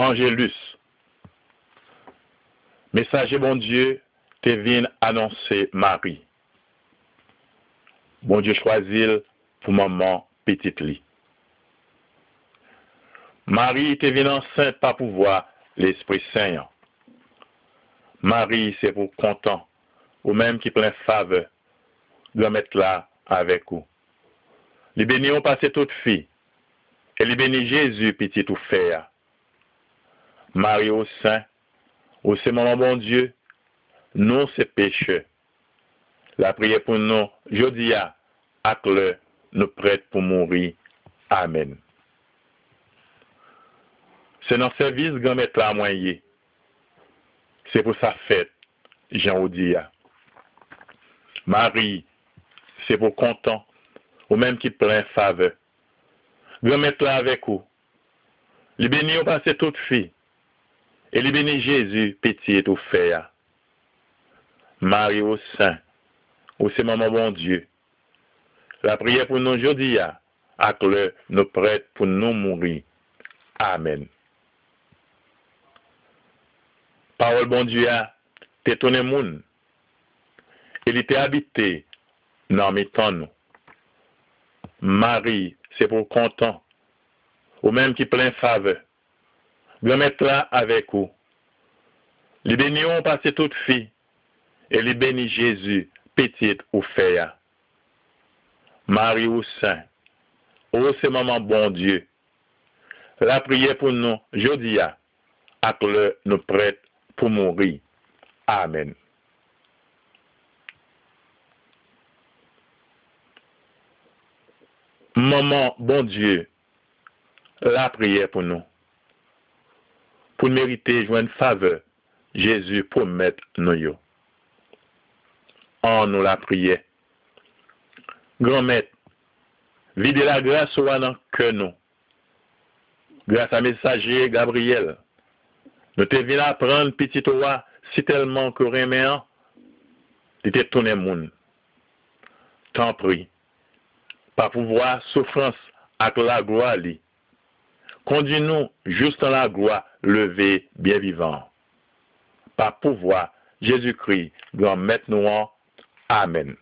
Angélus. Messager bon Dieu, te vin annoncer Marie. Bon Dieu choisit pour maman petite. Marie te vin enceinte par pouvoir l'Esprit Saint. Marie, c'est pour content, ou même qui plein faveur, doit mettre là avec vous. Les bénis ont passé toute fille, et les bénis Jésus, petit ou fait. Marie au sein, au mon bon Dieu, nous c'est pécheux. La prière pour nous, je dis à, le, nous prêtes pour mourir. Amen. C'est notre service grand mettre la moyen. C'est pour sa fête, Jean Odia. Marie, c'est pour content, ou même qui plein faveur. Grand mettre là avec vous. Les bénis ont passé toute fille. Et les bénis Jésus, petit et tout fait. Marie au sein, au c'est maman bon Dieu. La prière pour nous aujourd'hui, à que nous prêtes pour nous mourir. Amen. Parole bon Dieu, t'es ton moun. Il était habité dans mes temps. Marie, c'est pour content. Ou même qui plein faveur. Je mettre là avec vous. Les bénis ont passé toute fille. Et les bénis Jésus, petite ou faire. Marie ou Saint. Oh, c'est maman bon Dieu. La prière pour nous, je dis à, le nous prête pour mourir. Amen. Maman, bon Dieu, la prière pour nous. Pour mériter une faveur, Jésus promet nous. En nous la prière. Grand maître, videz la grâce ou que nous. Grâce à messager Gabriel, nous te venons apprendre petit roi si tellement que reméant, tu te tourné prie. Par pouvoir, souffrance avec la gloire Conduis-nous juste dans la gloire levée, bien vivant. Par pouvoir, Jésus-Christ, grand maître nous Amen.